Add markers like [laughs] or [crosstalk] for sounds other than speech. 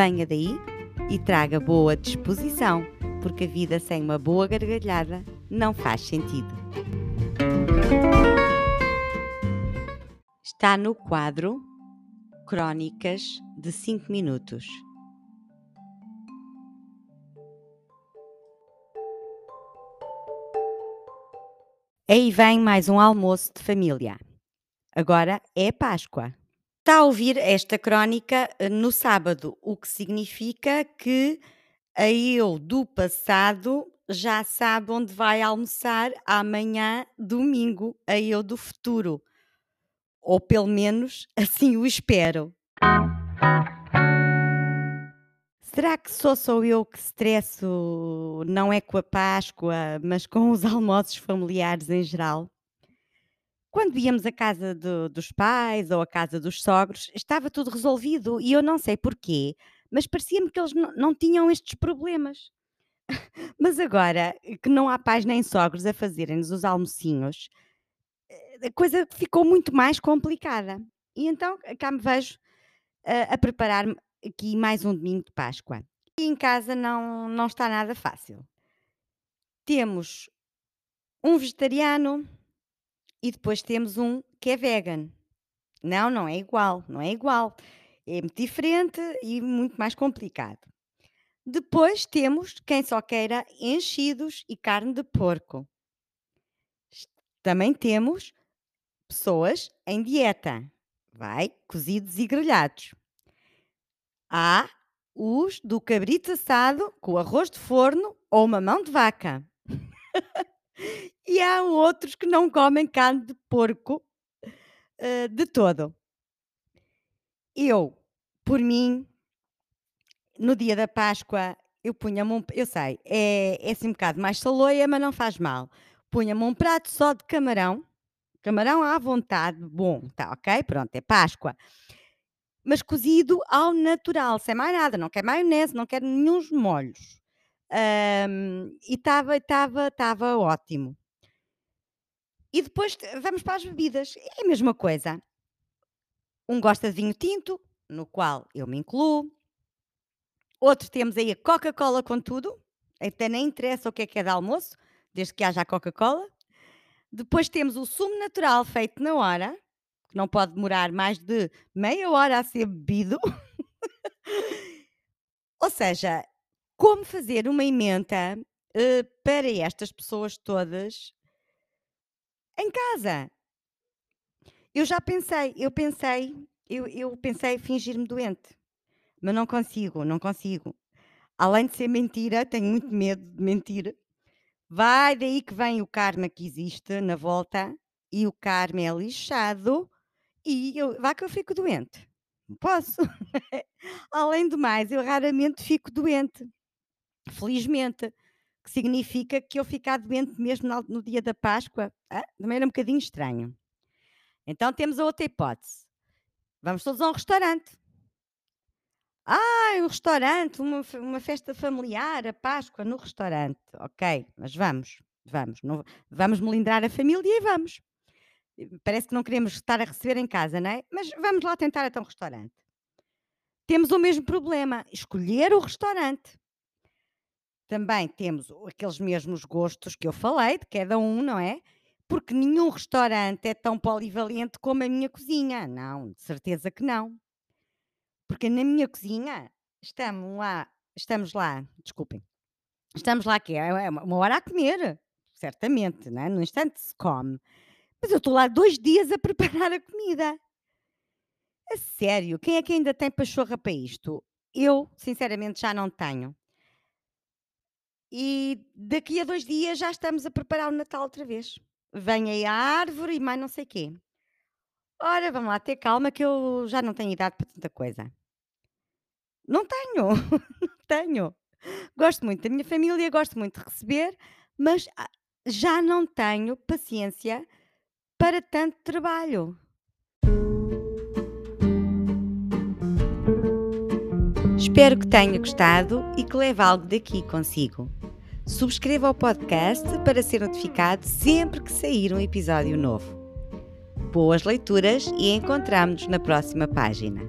Venha daí e traga boa disposição, porque a vida sem uma boa gargalhada não faz sentido. Está no quadro Crónicas de 5 minutos. Aí vem mais um almoço de família. Agora é Páscoa. Está a ouvir esta crónica eh, no sábado, o que significa que a eu do passado já sabe onde vai almoçar amanhã, domingo, a eu do futuro. Ou pelo menos [laughs] assim o espero. Será que só sou eu que estresso não é com a Páscoa, mas com os [laughs] almoços familiares em geral? Quando íamos à casa do dos pais ou à casa dos sogros, estava tudo resolvido e eu não sei porquê, mas parecia-me que eles não tinham estes problemas. [laughs] Mas agora que não há pais nem sogros a fazerem-nos os almocinhos, eh, a coisa ficou muito mais complicada. E então cá me vejo a a preparar-me aqui mais um domingo de Páscoa. E em casa não não está nada fácil. Temos um vegetariano e depois temos um que é vegan. Não, não é igual, não é igual. É muito diferente e muito mais complicado. Depois temos quem só queira enchidos e carne de porco. Também temos pessoas em dieta. Vai, cozidos e grelhados. Há os do cabrito assado com arroz de forno ou mamão de vaca. [laughs] E há outros que não comem carne de porco, hã, de todo. Eu, por mim, no dia da Páscoa, eu punha-me um eu sei, é é assim um bocado mais saloia, mas não faz mal. Punha-me um prato só de camarão, camarão à vontade, bom, tá ok, pronto, é Páscoa. Mas cozido ao natural, sem mais nada, não quero maionese, não quero nenhuns molhos. E estava estava estava ótimo. E depois vamos para as bebidas, é a mesma coisa. Um gosta de vinho tinto, no qual eu me incluo. Outro temos aí a Coca-Cola com tudo, até nem interessa o que é que é de almoço, desde que haja a Coca-Cola. Depois temos o sumo natural feito na hora, que não pode demorar mais de meia hora a ser bebido. [laughs] Ou seja, como fazer uma emenda, hã, para estas pessoas todas em casa. Eu já pensei, eu pensei, eu eu pensei fingir-me doente, mas não consigo, não consigo. Além de ser mentira, tenho muito medo de mentir. Vai daí que vem o karma que existe na volta, e o karma é lixado, e eu vá que eu fico doente. Posso. [laughs] Além do mais, eu raramente fico doente, felizmente, que significa que eu ficar doente mesmo no dia da Páscoa, hã, também era um bocadinho estranho. Então temos a outra hipótese, vamos todos a um restaurante. "Ai, um restaurante, uma uma festa familiar, a Páscoa no restaurante", ok, mas vamos, vamos, não vamos melindrar a família e vamos. Parece que não queremos estar a receber em casa, não é? Mas vamos lá tentar então um restaurante. Temos o mesmo problema, escolher o restaurante. Também temos aqueles mesmos gostos que eu falei, de cada um, não é? Porque nenhum restaurante é tão polivalente como a minha cozinha. Não, de certeza que não. Porque na minha cozinha, estamos lá estamos lá, desculpem, estamos lá que é é uma hora a comer, certamente, não é? Num instante se come, mas eu estou lá 2 dias a [laughs] preparar a comida. A sério, quem é que ainda tem pachorra para isto? Eu, sinceramente, já não tenho. E daqui a 2 dias já estamos a preparar o Natal outra vez. Vem aí a árvore e mais não sei quê. Ora, vamos lá ter calma que eu já não tenho idade para tanta coisa. Não tenho, [laughs] não tenho. Gosto muito da minha família, gosto muito de receber, mas ah, já não tenho paciência para tanto trabalho. Espero que tenha gostado e que leve algo daqui consigo. Subscreva o podcast para ser notificado sempre que sair um episódio novo. Boas leituras e encontramos-nos na próxima página.